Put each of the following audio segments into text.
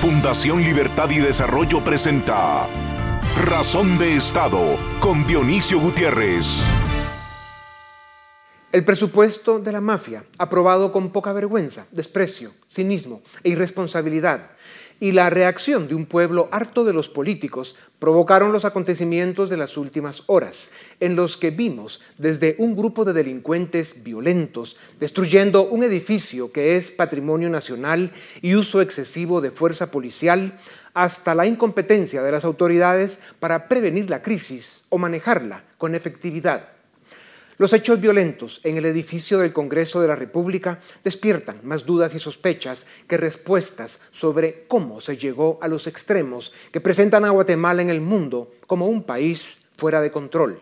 Fundación Libertad y Desarrollo presenta Razón de Estado con Dionisio Gutiérrez. El presupuesto de la mafia, aprobado con poca vergüenza, desprecio, cinismo e irresponsabilidad, y la reacción de un pueblo harto de los políticos provocaron los acontecimientos de las últimas horas, en los que vimos desde un grupo de delincuentes violentos destruyendo un edificio que es patrimonio nacional y uso excesivo de fuerza policial, hasta la incompetencia de las autoridades para prevenir la crisis o manejarla con efectividad. Los hechos violentos en el edificio del Congreso de la República despiertan más dudas y sospechas que respuestas sobre cómo se llegó a los extremos que presentan a Guatemala en el mundo como un país fuera de control.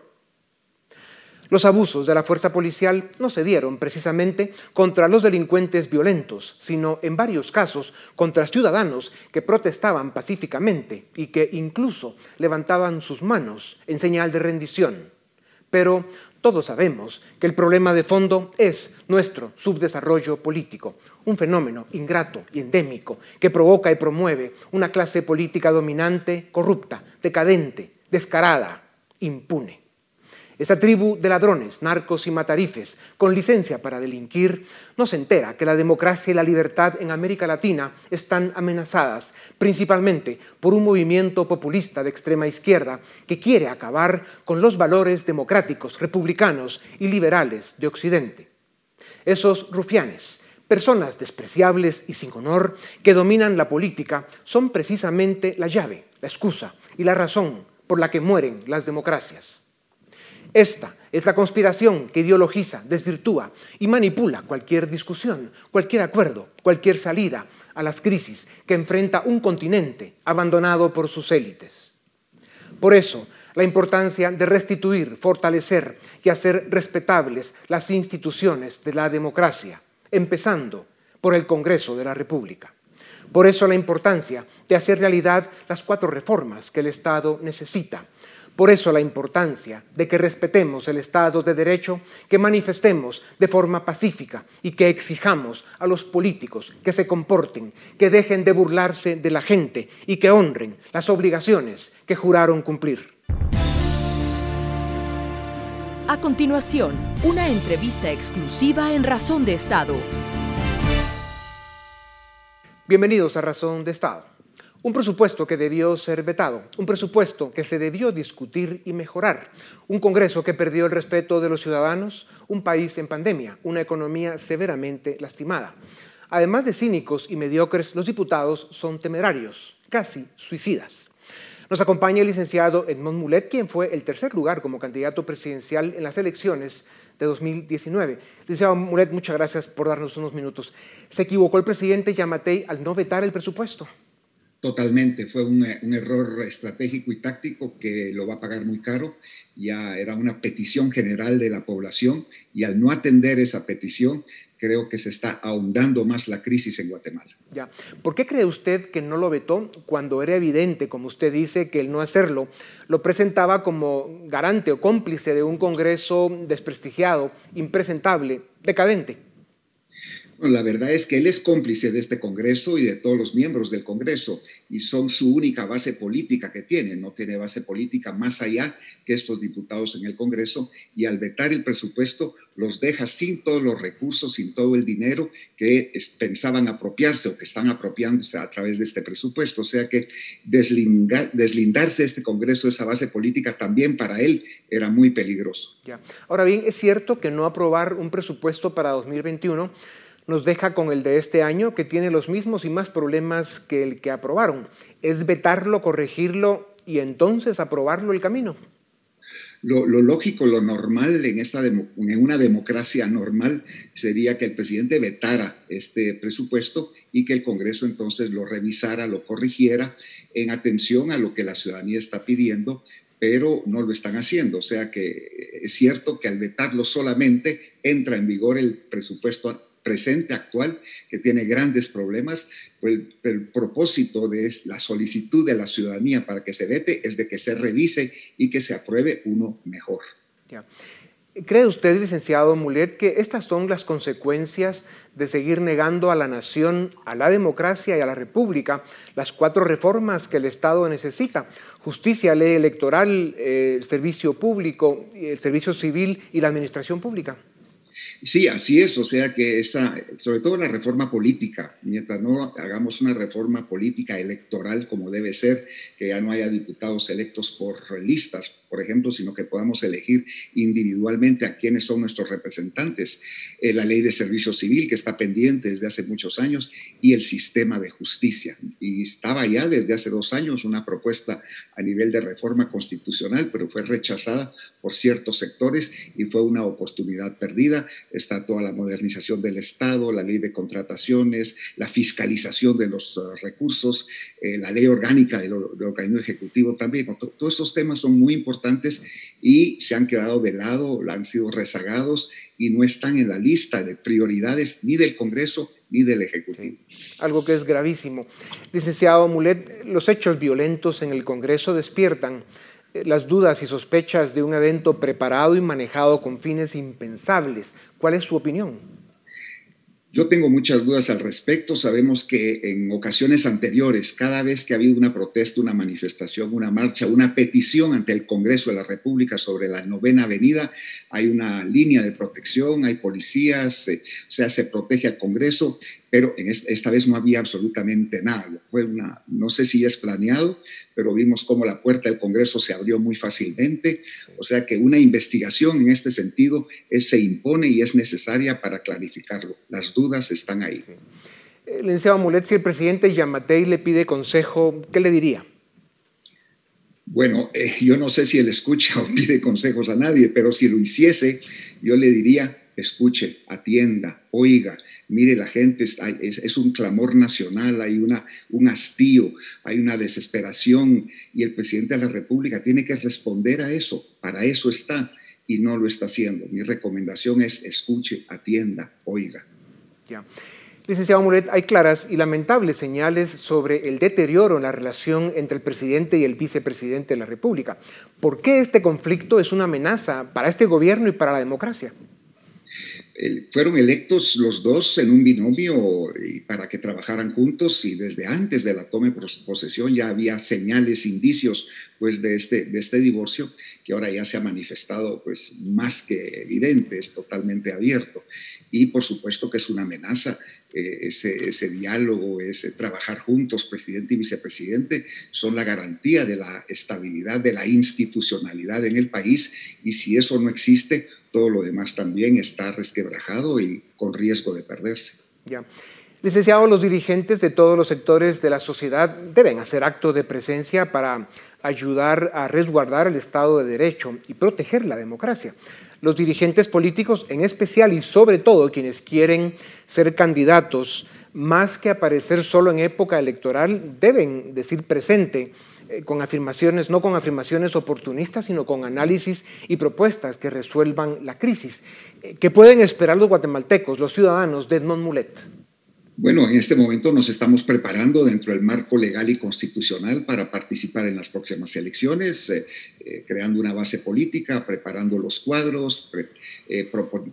Los abusos de la fuerza policial no se dieron precisamente contra los delincuentes violentos, sino en varios casos contra ciudadanos que protestaban pacíficamente y que incluso levantaban sus manos en señal de rendición. Pero todos sabemos que el problema de fondo es nuestro subdesarrollo político, un fenómeno ingrato y endémico que provoca y promueve una clase política dominante, corrupta, decadente, descarada, impune. Esa tribu de ladrones, narcos y matarifes, con licencia para delinquir, no se entera que la democracia y la libertad en América Latina están amenazadas, principalmente por un movimiento populista de extrema izquierda que quiere acabar con los valores democráticos, republicanos y liberales de Occidente. Esos rufianes, personas despreciables y sin honor que dominan la política, son precisamente la llave, la excusa y la razón por la que mueren las democracias. Esta es la conspiración que ideologiza, desvirtúa y manipula cualquier discusión, cualquier acuerdo, cualquier salida a las crisis que enfrenta un continente abandonado por sus élites. Por eso, la importancia de restituir, fortalecer y hacer respetables las instituciones de la democracia, empezando por el Congreso de la República. Por eso la importancia de hacer realidad las cuatro reformas que el Estado necesita por eso la importancia de que respetemos el Estado de Derecho, que manifestemos de forma pacífica y que exijamos a los políticos que se comporten, que dejen de burlarse de la gente y que honren las obligaciones que juraron cumplir. A continuación, una entrevista exclusiva en Razón de Estado. Bienvenidos a Razón de Estado. Un presupuesto que debió ser vetado, un presupuesto que se debió discutir y mejorar, un Congreso que perdió el respeto de los ciudadanos, un país en pandemia, una economía severamente lastimada. Además de cínicos y mediocres, los diputados son temerarios, casi suicidas. Nos acompaña el licenciado Edmond Mulet, quien fue el tercer lugar como candidato presidencial en las elecciones de 2019. Licenciado Mulet, muchas gracias por darnos unos minutos. ¿Se equivocó el presidente Yamatei al no vetar el presupuesto? Totalmente, fue un, error estratégico y táctico que lo va a pagar muy caro. Ya era una petición general de la población y al no atender esa petición, creo que se está ahondando más la crisis en Guatemala. ¿Por qué cree usted que no lo vetó cuando era evidente, como usted dice, que el no hacerlo lo presentaba como garante o cómplice de un Congreso desprestigiado, impresentable, decadente? La verdad es que él es cómplice de este Congreso y de todos los miembros del Congreso y son su única base política que tiene. No tiene base política más allá que estos diputados en el Congreso y al vetar el presupuesto los deja sin todos los recursos, sin todo el dinero que pensaban apropiarse o que están apropiándose a través de este presupuesto. O sea que deslindarse de este Congreso, esa base política, también para él era muy peligroso. Ya. Ahora bien, es cierto que no aprobar un presupuesto para 2021 nos deja con el de este año, que tiene los mismos y más problemas que el que aprobaron. Es vetarlo, corregirlo y entonces aprobarlo el camino. Lo, lógico, lo normal en, esta en una democracia normal sería que el presidente vetara este presupuesto y que el Congreso entonces lo revisara, lo corrigiera en atención a lo que la ciudadanía está pidiendo, pero no lo están haciendo. O sea que es cierto que al vetarlo solamente entra en vigor el presupuesto presente, actual, que tiene grandes problemas. El, el, propósito de la solicitud de la ciudadanía para que se vete es de que se revise y que se apruebe uno mejor. ¿Cree usted, licenciado Mulet, que estas son las consecuencias de seguir negando a la nación, a la democracia y a la república las cuatro reformas que el Estado necesita? Justicia, ley electoral, eh, el servicio público, el servicio civil y la administración pública. Sí, así es, o sea que esa, sobre todo la reforma política, mientras no hagamos una reforma política electoral como debe ser, que ya no haya diputados electos por listas, por ejemplo, sino que podamos elegir individualmente a quiénes son nuestros representantes, eh, la ley de servicio civil que está pendiente desde hace muchos años y el sistema de justicia. Y estaba ya desde hace dos años una propuesta a nivel de reforma constitucional, pero fue rechazada por ciertos sectores y fue una oportunidad perdida. Está toda la modernización del Estado, la ley de contrataciones, la fiscalización de los uh, recursos, eh, la ley orgánica del, organismo ejecutivo también. Todos estos temas son muy importantes y se han quedado de lado, han sido rezagados y no están en la lista de prioridades ni del Congreso ni del Ejecutivo. algo que es gravísimo. Licenciado Mulet, los hechos violentos en el Congreso despiertan eh, las dudas y sospechas de un evento preparado y manejado con fines impensables. ¿Cuál es su opinión? Yo tengo muchas dudas al respecto. Sabemos que en ocasiones anteriores, cada vez que ha habido una protesta, una manifestación, una marcha, una petición ante el Congreso de la República sobre la novena avenida, hay una línea de protección, hay policías, o sea, se protege al Congreso pero en esta, vez no había absolutamente nada. Fue una, no sé si es planeado, pero vimos cómo la puerta del Congreso se abrió muy fácilmente. O sea que una investigación en este sentido es, se impone y es necesaria para clarificarlo. Las dudas están ahí. Sí. Eh, licenciado Mulet, si el presidente Yamatei le pide consejo, ¿qué le diría? Bueno, eh, yo no sé si él escucha o pide consejos a nadie, pero si lo hiciese, yo le diría, escuche, atienda, oiga, mire, la gente es, un clamor nacional, hay una, un hastío, hay una desesperación y el presidente de la República tiene que responder a eso, para eso está y no lo está haciendo. Mi recomendación es escuche, atienda, oiga. Ya. Licenciado Mulet, hay claras y lamentables señales sobre el deterioro en la relación entre el presidente y el vicepresidente de la República. ¿Por qué este conflicto es una amenaza para este gobierno y para la democracia? Fueron electos los dos en un binomio para que trabajaran juntos y desde antes de la toma de posesión ya había señales, indicios pues de este, de este divorcio que ahora ya se ha manifestado pues más que evidente, es totalmente abierto. Y por supuesto que es una amenaza eh, ese, ese, diálogo, ese trabajar juntos, presidente y vicepresidente, son la garantía de la estabilidad, de la institucionalidad en el país. Y si eso no existe, todo lo demás también está resquebrajado y con riesgo de perderse. Ya. Licenciado, los dirigentes de todos los sectores de la sociedad deben hacer acto de presencia para ayudar a resguardar el Estado de Derecho y proteger la democracia. Los dirigentes políticos, en especial y sobre todo quienes quieren ser candidatos, más que aparecer solo en época electoral, deben decir presente eh, con afirmaciones, no con afirmaciones oportunistas, sino con análisis y propuestas que resuelvan la crisis. Eh, ¿Qué pueden esperar los guatemaltecos, los ciudadanos de Edmond Mulet? Bueno, en este momento nos estamos preparando dentro del marco legal y constitucional para participar en las próximas elecciones, eh, creando una base política, preparando los cuadros,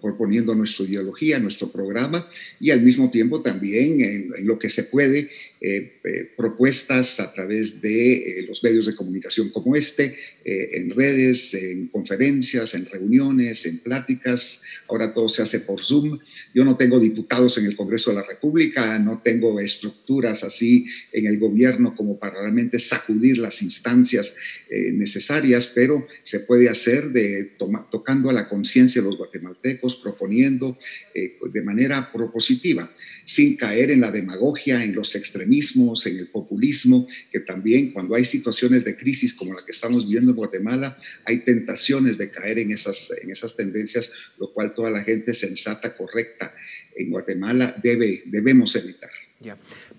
proponiendo nuestra ideología, nuestro programa y al mismo tiempo también en lo que se puede eh, eh, propuestas a través de eh, los medios de comunicación como este, en redes, en conferencias, en reuniones, en pláticas. Ahora todo se hace por Zoom. Yo no tengo diputados en el Congreso de la República, no tengo estructuras así en el gobierno como para realmente sacudir las instancias necesarias, pero se puede hacer de tocando a la conciencia de los guatemaltecos, proponiendo de manera propositiva sin caer en la demagogia, en los extremismos, en el populismo, que también cuando hay situaciones de crisis como la que estamos viviendo en Guatemala, hay tentaciones de caer en esas, en esas tendencias, lo cual toda la gente sensata, correcta en Guatemala debe, debemos evitar.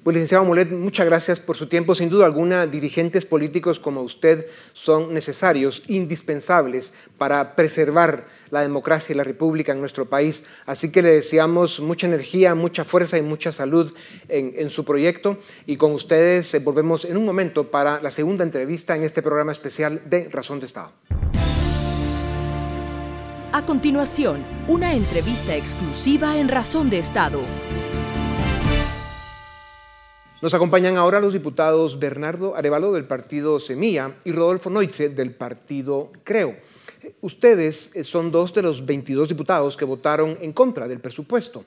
Pues licenciado Mulet, muchas gracias por su tiempo. Sin duda alguna, dirigentes políticos como usted son necesarios, indispensables para preservar la democracia y la república en nuestro país. Así que le deseamos mucha energía, mucha fuerza y mucha salud en, en su proyecto. Y con ustedes eh, volvemos en un momento para la segunda entrevista en este programa especial de Razón de Estado. A continuación, una entrevista exclusiva en Razón de Estado. Nos acompañan ahora los diputados Bernardo Arevalo del partido Semilla y Rodolfo Noitze del partido Creo. Ustedes son dos de los 22 diputados que votaron en contra del presupuesto.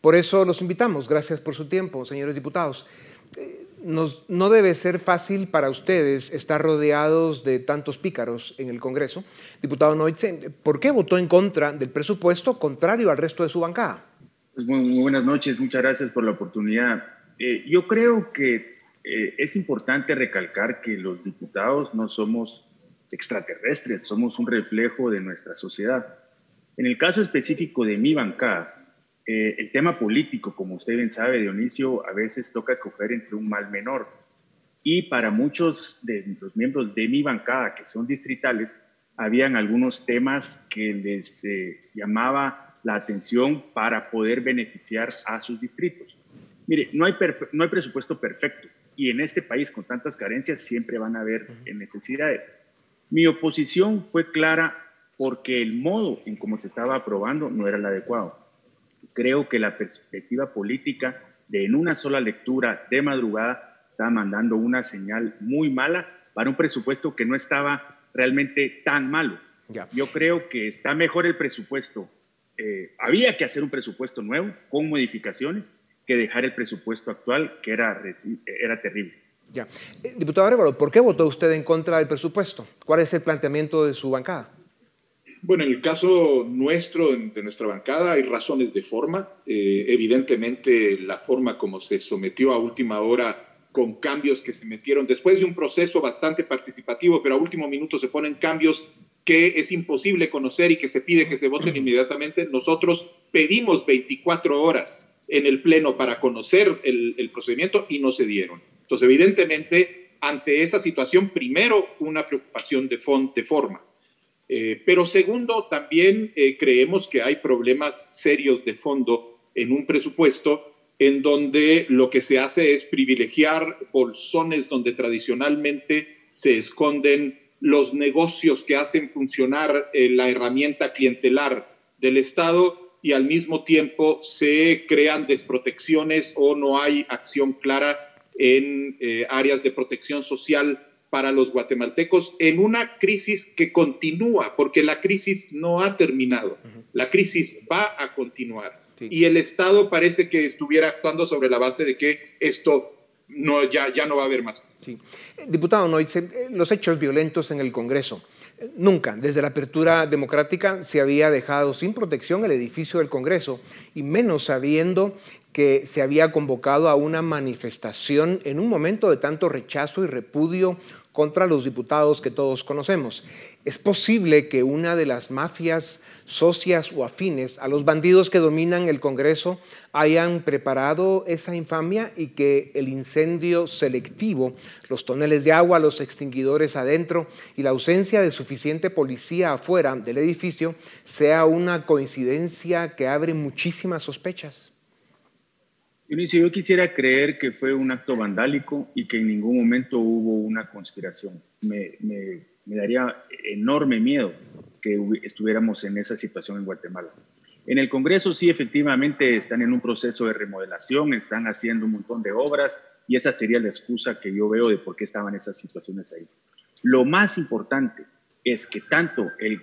Por eso los invitamos. Gracias por su tiempo, señores diputados. Eh, no debe ser fácil para ustedes estar rodeados de tantos pícaros en el Congreso. Diputado Noitze, ¿por qué votó en contra del presupuesto contrario al resto de su bancada? Pues muy, buenas noches, muchas gracias por la oportunidad. Eh, yo creo que eh, es importante recalcar que los diputados no somos extraterrestres, somos un reflejo de nuestra sociedad. En el caso específico de mi bancada, eh, el tema político, como usted bien sabe, Dionisio, a veces toca escoger entre un mal menor. Y para muchos de los miembros de mi bancada, que son distritales, habían algunos temas que les llamaba la atención para poder beneficiar a sus distritos. Mire, no hay, no hay presupuesto perfecto y en este país con tantas carencias siempre van a haber necesidades. Mi oposición fue clara porque el modo en cómo se estaba aprobando no era el adecuado. Creo que la perspectiva política de en una sola lectura de madrugada estaba mandando una señal muy mala para un presupuesto que no estaba realmente tan malo. Yo creo que está mejor el presupuesto. Eh, había que hacer un presupuesto nuevo con modificaciones que dejar el presupuesto actual, que era, era terrible. Ya. Eh, diputado Arevalo, ¿por qué votó usted en contra del presupuesto? ¿Cuál es el planteamiento de su bancada? Bueno, en el caso nuestro, de nuestra bancada, hay razones de forma. Eh, evidentemente, la forma como se sometió a última hora con cambios que se metieron después de un proceso bastante participativo, pero a último minuto se ponen cambios que es imposible conocer y que se pide que se voten inmediatamente. Nosotros pedimos 24 horas en el Pleno para conocer el, procedimiento y no se dieron. Entonces, evidentemente, ante esa situación, primero, una preocupación de, de forma. Eh, pero segundo, también eh, creemos que hay problemas serios de fondo en un presupuesto en donde lo que se hace es privilegiar bolsones donde tradicionalmente se esconden los negocios que hacen funcionar eh, la herramienta clientelar del Estado y al mismo tiempo se crean desprotecciones o no hay acción clara en eh, áreas de protección social para los guatemaltecos en una crisis que continúa, porque la crisis no ha terminado, la crisis va a continuar. Y el Estado parece que estuviera actuando sobre la base de que esto no, ya, ya no va a haber más. Diputado Noitze, eh, los hechos violentos en el Congreso Nunca, desde la apertura democrática, se había dejado sin protección el edificio del Congreso, y menos sabiendo que se había convocado a una manifestación en un momento de tanto rechazo y repudio contra los diputados que todos conocemos. Es posible que una de las mafias socias o afines a los bandidos que dominan el Congreso hayan preparado esa infamia y que el incendio selectivo, los toneles de agua, los extinguidores adentro y la ausencia de suficiente policía afuera del edificio sea una coincidencia que abre muchísimas sospechas. Dionisio, yo quisiera creer que fue un acto vandálico y que en ningún momento hubo una conspiración. Me, daría enorme miedo que estuviéramos en esa situación en Guatemala. En el Congreso sí, efectivamente, están en un proceso de remodelación, están haciendo un montón de obras y esa sería la excusa que yo veo de por qué estaban esas situaciones ahí. Lo más importante es que tanto el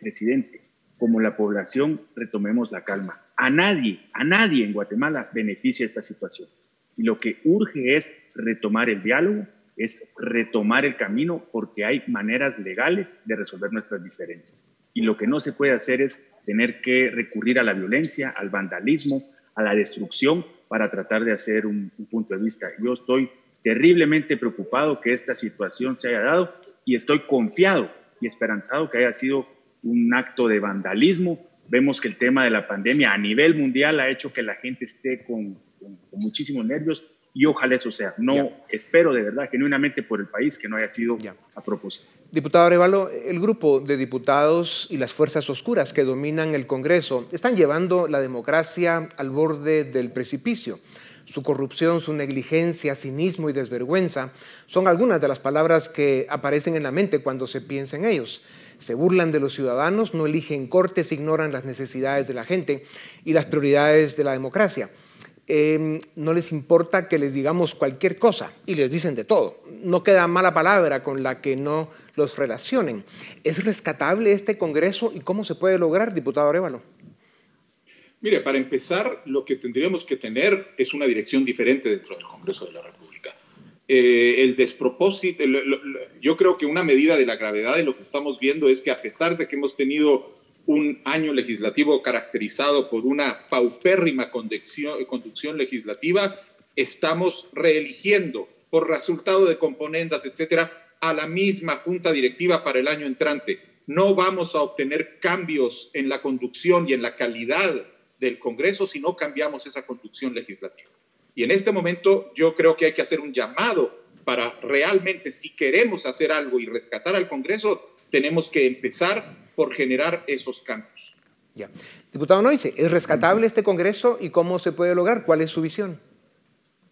presidente como la población retomemos la calma a nadie, a nadie en Guatemala beneficia esta situación. Y lo que urge es retomar el diálogo, es retomar el camino, porque hay maneras legales de resolver nuestras diferencias. Y lo que no se puede hacer es tener que recurrir a la violencia, al vandalismo, a la destrucción para tratar de hacer un, un punto de vista. Yo estoy terriblemente preocupado que esta situación se haya dado y estoy confiado y esperanzado que haya sido un acto de vandalismo Vemos que el tema de la pandemia a nivel mundial ha hecho que la gente esté con, muchísimos nervios y ojalá eso sea. No espero de verdad, genuinamente por el país, que no haya sido a propósito. Diputado Arevalo, el grupo de diputados y las fuerzas oscuras que dominan el Congreso están llevando la democracia al borde del precipicio. Su corrupción, su negligencia, cinismo y desvergüenza son algunas de las palabras que aparecen en la mente cuando se piensa en ellos. Se burlan de los ciudadanos, no eligen cortes, ignoran las necesidades de la gente y las prioridades de la democracia. Em, no les importa que les digamos cualquier cosa y les dicen de todo. No queda mala palabra con la que no los relacionen. ¿Es rescatable este Congreso y cómo se puede lograr, diputado Arevalo? Mire, para empezar, lo que tendríamos que tener es una dirección diferente dentro del Congreso de la República. Eh, el despropósito, yo creo que una medida de la gravedad de lo que estamos viendo es que a pesar de que hemos tenido un año legislativo caracterizado por una paupérrima conducción, conducción legislativa, estamos reeligiendo por resultado de componendas, etcétera, a la misma junta directiva para el año entrante. No vamos a obtener cambios en la conducción y en la calidad del Congreso si no cambiamos esa conducción legislativa. Y en este momento yo creo que hay que hacer un llamado para realmente, si queremos hacer algo y rescatar al Congreso, tenemos que empezar por generar esos cambios. Ya. Diputado Noice, ¿es rescatable este Congreso y cómo se puede lograr? ¿Cuál es su visión?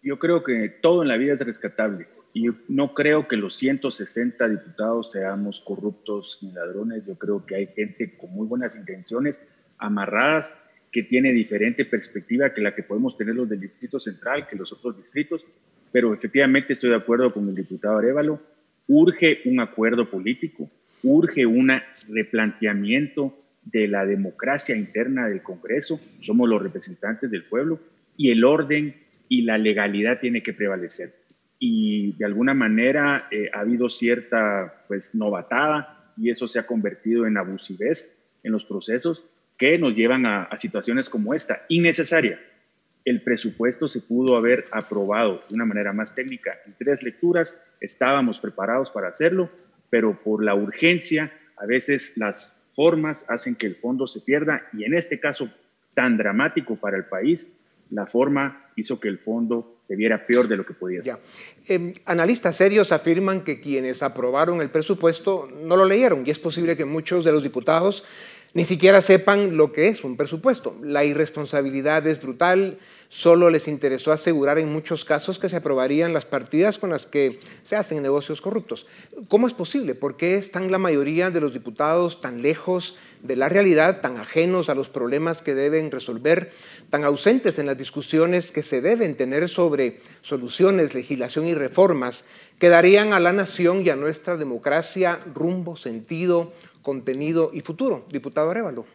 Yo creo que todo en la vida es rescatable y no creo que los 160 diputados seamos corruptos ni ladrones. Yo creo que hay gente con muy buenas intenciones, amarradas, que tiene diferente perspectiva que la que podemos tener los del Distrito Central, que los otros distritos, pero efectivamente estoy de acuerdo con el diputado Arevalo, urge un acuerdo político, urge un replanteamiento de la democracia interna del Congreso, somos los representantes del pueblo, y el orden y la legalidad tiene que prevalecer. Y de alguna manera eh, ha habido cierta pues, novatada y eso se ha convertido en abusivez en los procesos que nos llevan a, situaciones como esta, innecesaria. El presupuesto se pudo haber aprobado de una manera más técnica en tres lecturas, estábamos preparados para hacerlo, pero por la urgencia, a veces las formas hacen que el fondo se pierda y en este caso tan dramático para el país, la forma hizo que el fondo se viera peor de lo que podía ser. Eh, analistas serios afirman que quienes aprobaron el presupuesto no lo leyeron y es posible que muchos de los diputados ni siquiera sepan lo que es un presupuesto. La irresponsabilidad es brutal, solo les interesó asegurar en muchos casos que se aprobarían las partidas con las que se hacen negocios corruptos. ¿Cómo es posible? ¿Por qué están la mayoría de los diputados tan lejos de la realidad, tan ajenos a los problemas que deben resolver, tan ausentes en las discusiones que se deben tener sobre soluciones, legislación y reformas que darían a la nación y a nuestra democracia rumbo, sentido, contenido y futuro? Diputado Arevalo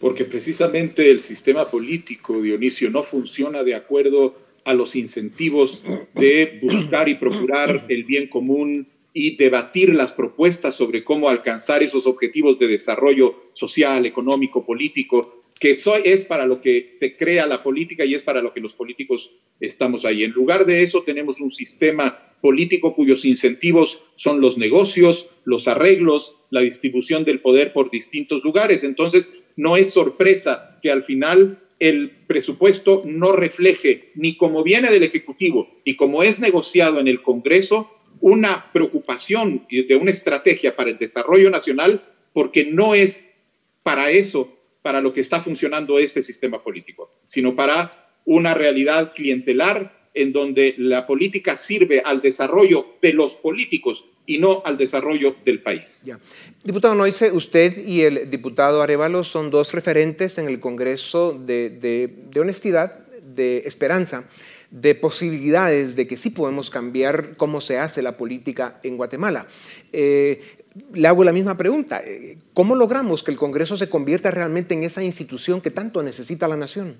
porque precisamente el sistema político, Dionisio, no funciona de acuerdo a los incentivos de buscar y procurar el bien común y debatir las propuestas sobre cómo alcanzar esos objetivos de desarrollo social, económico, político, que es para lo que se crea la política y es para lo que los políticos estamos ahí. En lugar de eso tenemos un sistema político cuyos incentivos son los negocios, los arreglos, la distribución del poder por distintos lugares. Entonces, no es sorpresa que al final el presupuesto no refleje ni como viene del Ejecutivo y como es negociado en el Congreso una preocupación de una estrategia para el desarrollo nacional, porque no es para eso, para lo que está funcionando este sistema político, sino para una realidad clientelar en donde la política sirve al desarrollo de los políticos y no al desarrollo del país. Diputado Noise, usted y el diputado Arevalo son dos referentes en el Congreso de, honestidad, de esperanza, de posibilidades de que sí podemos cambiar cómo se hace la política en Guatemala. Eh, le hago la misma pregunta. Eh, ¿Cómo logramos que el Congreso se convierta realmente en esa institución que tanto necesita la nación?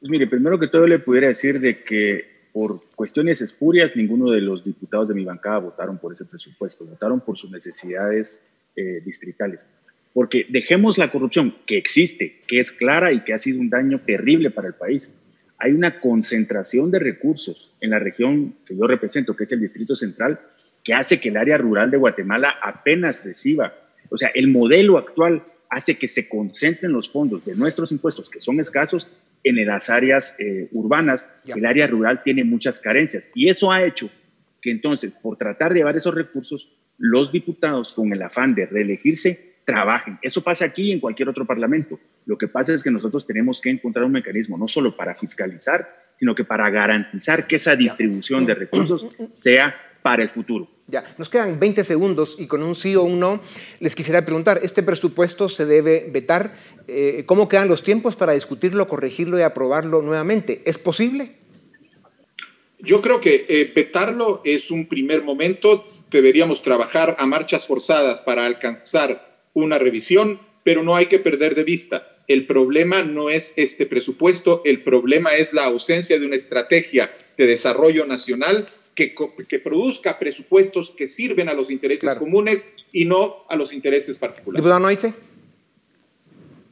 Pues mire, primero que todo le pudiera decir de que por cuestiones espurias ninguno de los diputados de mi bancada votaron por ese presupuesto, votaron por sus necesidades eh, distritales. Porque dejemos la corrupción que existe, que es clara y que ha sido un daño terrible para el país. Hay una concentración de recursos en la región que yo represento, que es el Distrito Central, que hace que el área rural de Guatemala apenas reciba. O sea, el modelo actual hace que se concentren los fondos de nuestros impuestos, que son escasos, en las áreas eh, urbanas, el área rural tiene muchas carencias. Y eso ha hecho que entonces, por tratar de llevar esos recursos, los diputados, con el afán de reelegirse, trabajen. Eso pasa aquí y en cualquier otro parlamento. Lo que pasa es que nosotros tenemos que encontrar un mecanismo no solo para fiscalizar, sino que para garantizar que esa distribución de recursos sea para el futuro. Ya, nos quedan 20 segundos y con un sí o un no les quisiera preguntar, ¿este presupuesto se debe vetar? Eh, ¿Cómo quedan los tiempos para discutirlo, corregirlo y aprobarlo nuevamente? ¿Es posible? Yo creo que eh, vetarlo es un primer momento. Deberíamos trabajar a marchas forzadas para alcanzar una revisión, pero no hay que perder de vista. El problema no es este presupuesto, el problema es la ausencia de una estrategia de desarrollo nacional que, produzca presupuestos que sirven a los intereses comunes y no a los intereses particulares. Diputado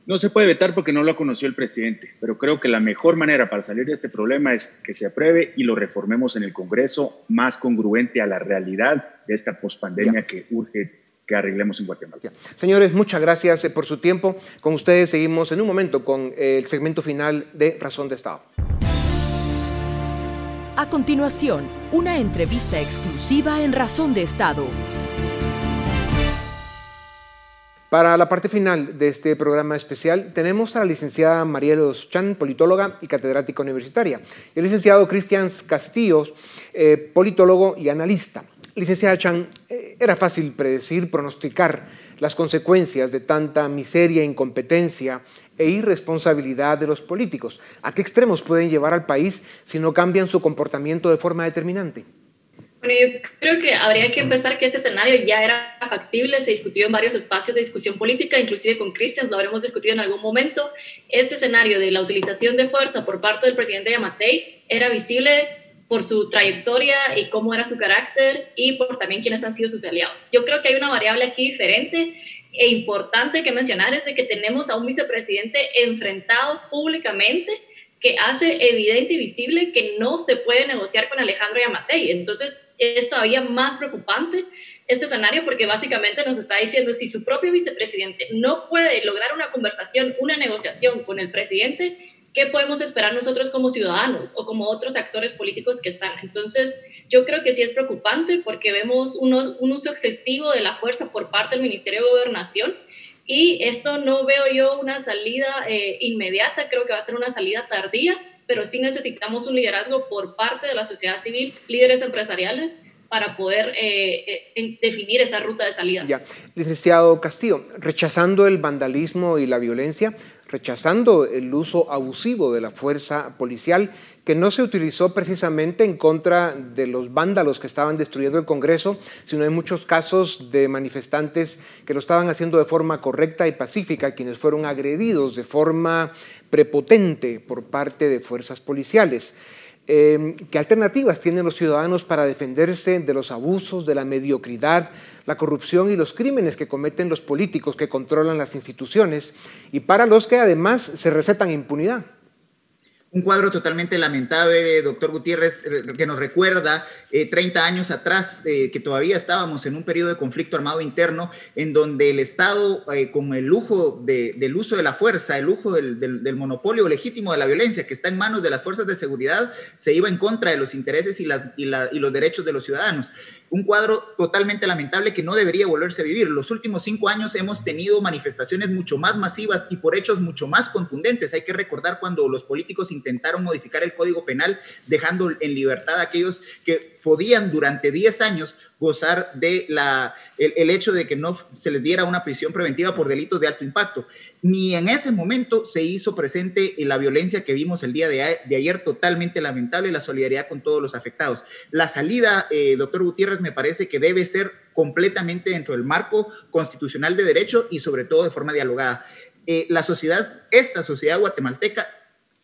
No se puede vetar porque no lo conoció el presidente, pero creo que la mejor manera para salir de este problema es que se apruebe y lo reformemos en el Congreso más congruente a la realidad de esta pospandemia que urge que arreglemos en Guatemala. Señores, muchas gracias eh, por su tiempo. Con ustedes seguimos en un momento con el segmento final de Razón de Estado. A continuación, una entrevista exclusiva en Razón de Estado. Para la parte final de este programa especial tenemos a la licenciada Marielos Chan, politóloga y catedrática universitaria, y el licenciado Cristian Castillos, eh, politólogo y analista. Licenciada Chan, eh, era fácil predecir, pronosticar las consecuencias de tanta miseria, incompetencia e irresponsabilidad de los políticos. ¿A qué extremos pueden llevar al país si no cambian su comportamiento de forma determinante? Bueno, yo creo que habría que empezar que este escenario ya era factible, se discutió en varios espacios de discusión política, inclusive con Cristian, lo habremos discutido en algún momento. Este escenario de la utilización de fuerza por parte del presidente Yamatei era visible por su trayectoria y cómo era su carácter y por también quiénes han sido sus aliados. Yo creo que hay una variable aquí diferente e importante que mencionar es de que tenemos a un vicepresidente enfrentado públicamente que hace evidente y visible que no se puede negociar con Alejandro Yamatei. Entonces, es todavía más preocupante este escenario porque básicamente nos está diciendo si su propio vicepresidente no puede lograr una conversación, una negociación con el presidente, ¿qué podemos esperar nosotros como ciudadanos o como otros actores políticos que están? Entonces, yo creo que sí es preocupante porque vemos un uso excesivo de la fuerza por parte del Ministerio de Gobernación y esto no veo yo una salida eh, inmediata, creo que va a ser una salida tardía, pero sí necesitamos un liderazgo por parte de la sociedad civil, líderes empresariales, para poder eh, eh, definir esa ruta de salida. Ya. Licenciado Castillo, rechazando el vandalismo y la violencia, rechazando el uso abusivo de la fuerza policial que no se utilizó precisamente en contra de los vándalos que estaban destruyendo el Congreso, sino en muchos casos de manifestantes que lo estaban haciendo de forma correcta y pacífica, quienes fueron agredidos de forma prepotente por parte de fuerzas policiales. Em, ¿Qué alternativas tienen los ciudadanos para defenderse de los abusos, de la mediocridad, la corrupción y los crímenes que cometen los políticos que controlan las instituciones y para los que además se recetan impunidad? Un cuadro totalmente lamentable, doctor Gutiérrez, eh, que nos recuerda 30 eh, años atrás, eh, que todavía estábamos en un periodo de conflicto armado interno, en donde el Estado, con el lujo del uso de la fuerza, el lujo del, monopolio legítimo de la violencia que está en manos de las fuerzas de seguridad, se iba en contra de los intereses y los derechos de los ciudadanos un cuadro totalmente lamentable que no debería volverse a vivir. Los últimos cinco años hemos tenido manifestaciones mucho más masivas y por hechos mucho más contundentes. Hay que recordar cuando los políticos intentaron modificar el Código Penal, dejando en libertad a aquellos que podían durante 10 años gozar de la, el, hecho de que no se les diera una prisión preventiva por delitos de alto impacto. Ni en ese momento se hizo presente la violencia que vimos el día de, ayer, totalmente lamentable, la solidaridad con todos los afectados. La salida, eh, doctor Gutiérrez, me parece que debe ser completamente dentro del marco constitucional de derecho y sobre todo de forma dialogada. Eh, la sociedad, esta sociedad guatemalteca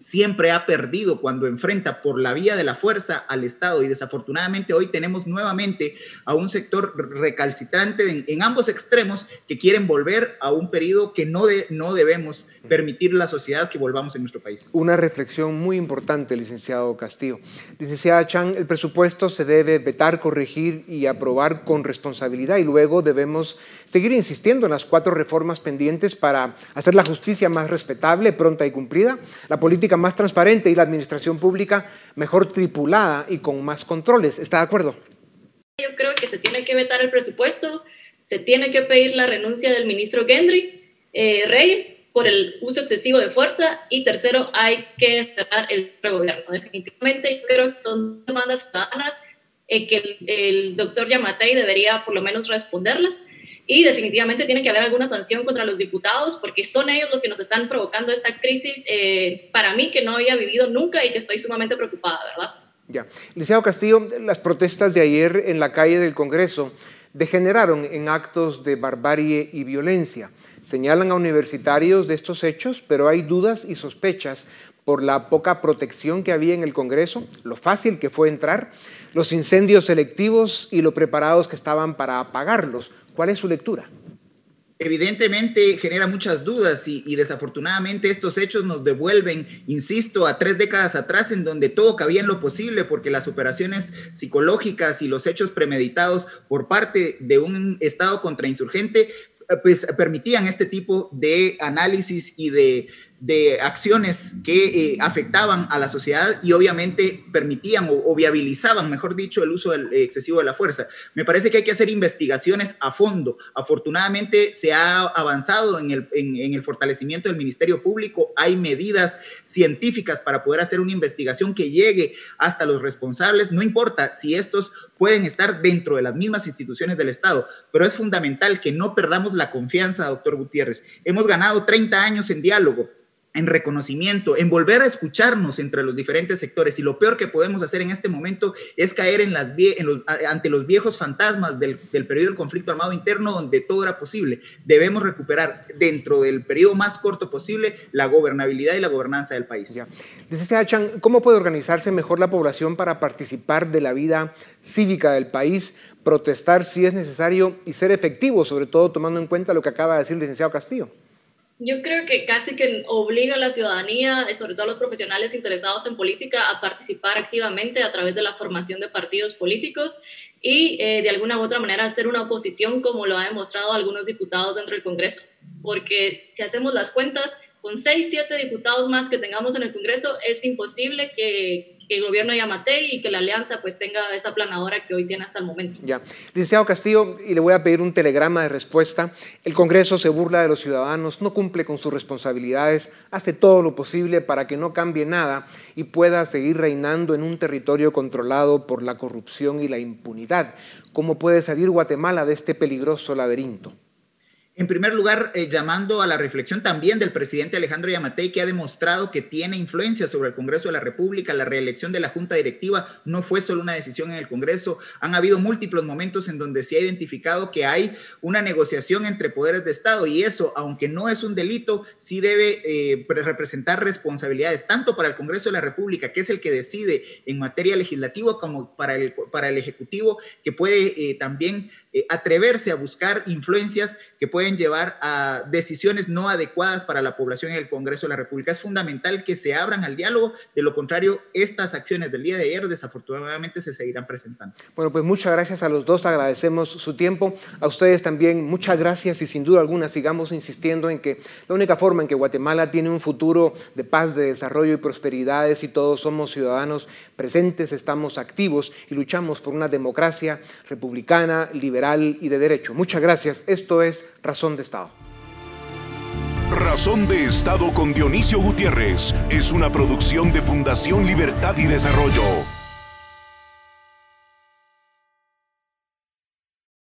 siempre ha perdido cuando enfrenta por la vía de la fuerza al Estado y desafortunadamente hoy tenemos nuevamente a un sector recalcitrante en, ambos extremos que quieren volver a un periodo que no, de, no debemos permitir la sociedad que volvamos en nuestro país. Una reflexión muy importante, licenciado Castillo. Licenciada Chan, el presupuesto se debe vetar, corregir y aprobar con responsabilidad y luego debemos seguir insistiendo en las cuatro reformas pendientes para hacer la justicia más respetable, pronta y cumplida, la política más transparente y la administración pública mejor tripulada y con más controles. ¿Está de acuerdo? Yo creo que se tiene que vetar el presupuesto, se tiene que pedir la renuncia del ministro Gendry eh, Reyes por el uso excesivo de fuerza y tercero, hay que cerrar el gobierno. Definitivamente yo creo que son demandas ciudadanas eh, que el, doctor Yamatei debería por lo menos responderlas. Y definitivamente tiene que haber alguna sanción contra los diputados porque son ellos los que nos están provocando esta crisis eh, para mí que no había vivido nunca y que estoy sumamente preocupada, ¿verdad? Ya. Licenciado Castillo, las protestas de ayer en la calle del Congreso degeneraron en actos de barbarie y violencia. Señalan a universitarios de estos hechos, pero hay dudas y sospechas por la poca protección que había en el Congreso, lo fácil que fue entrar, los incendios selectivos y lo preparados que estaban para apagarlos. ¿Cuál es su lectura? Evidentemente genera muchas dudas y, desafortunadamente estos hechos nos devuelven, insisto, a tres décadas atrás en donde todo cabía en lo posible porque las operaciones psicológicas y los hechos premeditados por parte de un Estado contrainsurgente pues permitían este tipo de análisis y de de acciones que eh, afectaban a la sociedad y obviamente permitían o, viabilizaban, mejor dicho, el uso excesivo de la fuerza. Me parece que hay que hacer investigaciones a fondo. Afortunadamente se ha avanzado en el, en el fortalecimiento del Ministerio Público. Hay medidas científicas para poder hacer una investigación que llegue hasta los responsables. No importa si estos pueden estar dentro de las mismas instituciones del Estado, pero es fundamental que no perdamos la confianza, doctor Gutiérrez. Hemos ganado 30 años en diálogo en reconocimiento, en volver a escucharnos entre los diferentes sectores. Y lo peor que podemos hacer en este momento es caer en las ante los viejos fantasmas del, periodo del conflicto armado interno donde todo era posible. Debemos recuperar dentro del periodo más corto posible la gobernabilidad y la gobernanza del país. Ya. Chan, ¿cómo puede organizarse mejor la población para participar de la vida cívica del país, protestar si es necesario y ser efectivo, sobre todo tomando en cuenta lo que acaba de decir el licenciado Castillo? Yo creo que casi que obliga a la ciudadanía, sobre todo a los profesionales interesados en política, a participar activamente a través de la formación de partidos políticos y eh, de alguna u otra manera hacer una oposición como lo ha demostrado algunos diputados dentro del Congreso. Porque si hacemos las cuentas, con seis, siete diputados más que tengamos en el Congreso, es imposible que, que el gobierno Yamate y que la alianza pues tenga esa planadora que hoy tiene hasta el momento. Ya. Licenciado Castillo, y le voy a pedir un telegrama de respuesta. El Congreso se burla de los ciudadanos, no cumple con sus responsabilidades, hace todo lo posible para que no cambie nada y pueda seguir reinando en un territorio controlado por la corrupción y la impunidad. ¿Cómo puede salir Guatemala de este peligroso laberinto? En primer lugar, eh, llamando a la reflexión también del presidente Alejandro Yamatei, que ha demostrado que tiene influencia sobre el Congreso de la República. La reelección de la Junta Directiva no fue solo una decisión en el Congreso. Han habido múltiples momentos en donde se ha identificado que hay una negociación entre poderes de Estado y eso, aunque no es un delito, sí debe eh, representar responsabilidades tanto para el Congreso de la República, que es el que decide en materia legislativa, como para el, para el Ejecutivo, que puede eh, también atreverse a buscar influencias que pueden llevar a decisiones no adecuadas para la población en el Congreso de la República. Es fundamental que se abran al diálogo, de lo contrario, estas acciones del día de ayer desafortunadamente se seguirán presentando. Bueno, pues muchas gracias a los dos, agradecemos su tiempo, a ustedes también muchas gracias y sin duda alguna sigamos insistiendo en que la única forma en que Guatemala tiene un futuro de paz, de desarrollo y prosperidad es si todos somos ciudadanos presentes, estamos activos y luchamos por una democracia republicana, y de derecho. Muchas gracias. Esto es Razón de Estado. Razón de Estado con Dionisio Gutiérrez es una producción de Fundación Libertad y Desarrollo.